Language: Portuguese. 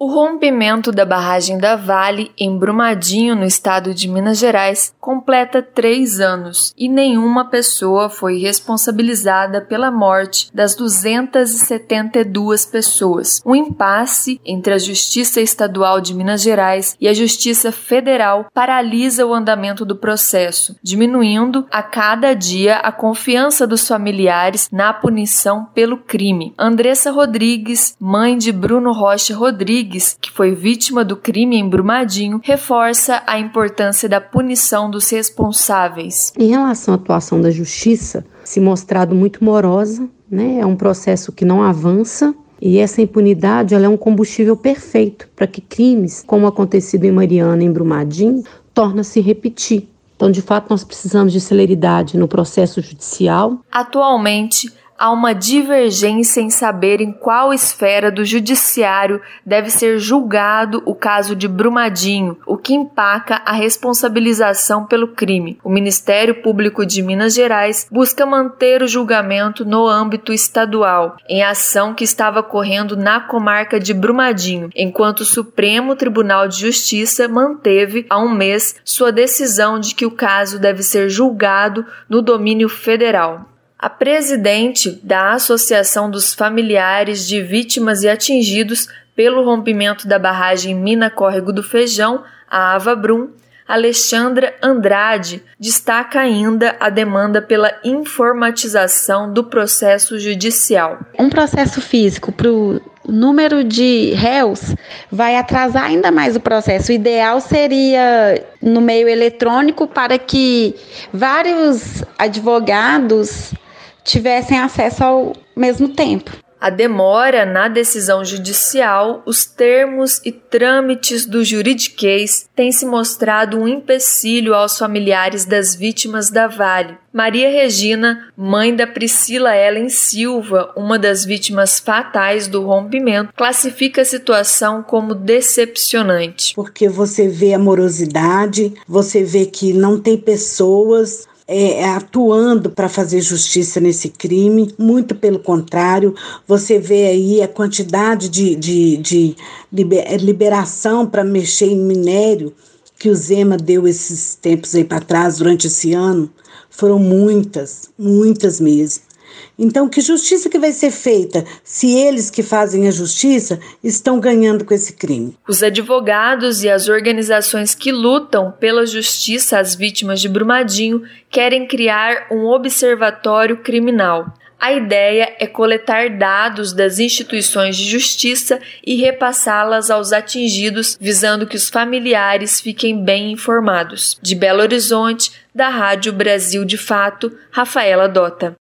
O rompimento da barragem da Vale, em Brumadinho, no estado de Minas Gerais, completa três anos e nenhuma pessoa foi responsabilizada pela morte das 272 pessoas. Um impasse entre a Justiça Estadual de Minas Gerais e a Justiça Federal paralisa o andamento do processo, diminuindo a cada dia a confiança dos familiares na punição pelo crime. Andressa Rodrigues, mãe de Bruno Rocha Rodrigues, Rodrigues, que foi vítima do crime em Brumadinho, reforça a importância da punição dos responsáveis. Em relação à atuação da justiça, se mostrado muito morosa, né? É um processo que não avança e essa impunidade ela é um combustível perfeito para que crimes, como acontecido em Mariana, em Brumadinho, torna-se repetir. Então, de fato, nós precisamos de celeridade no processo judicial. Atualmente, há uma divergência em saber em qual esfera do judiciário deve ser julgado o caso de Brumadinho, o que empaca a responsabilização pelo crime. O Ministério Público de Minas Gerais busca manter o julgamento no âmbito estadual, em ação que estava correndo na comarca de Brumadinho, enquanto o Supremo Tribunal de Justiça manteve há um mês sua decisão de que o caso deve ser julgado no domínio federal. A presidente da Associação dos Familiares de Vítimas e Atingidos pelo rompimento da barragem Mina Córrego do Feijão, a Ava Brum, Alexandra Andrade, destaca ainda a demanda pela informatização do processo judicial. Um processo físico para o número de réus vai atrasar ainda mais o processo. O ideal seria no meio eletrônico para que vários advogados tivessem acesso ao mesmo tempo. A demora na decisão judicial, os termos e trâmites do juridiquês têm se mostrado um empecilho aos familiares das vítimas da Vale. Maria Regina, mãe da Priscila Ellen Silva, uma das vítimas fatais do rompimento, classifica a situação como decepcionante. Porque você vê amorosidade, você vê que não tem pessoas é, atuando para fazer justiça nesse crime, muito pelo contrário, você vê aí a quantidade de, de, de liberação para mexer em minério que o Zema deu esses tempos aí para trás, durante esse ano, foram muitas, muitas mesmo. Então, que justiça que vai ser feita se eles que fazem a justiça estão ganhando com esse crime? Os advogados e as organizações que lutam pela justiça às vítimas de Brumadinho querem criar um observatório criminal. A ideia é coletar dados das instituições de justiça e repassá-las aos atingidos, visando que os familiares fiquem bem informados. De Belo Horizonte, da Rádio Brasil de Fato, Rafaela Dota.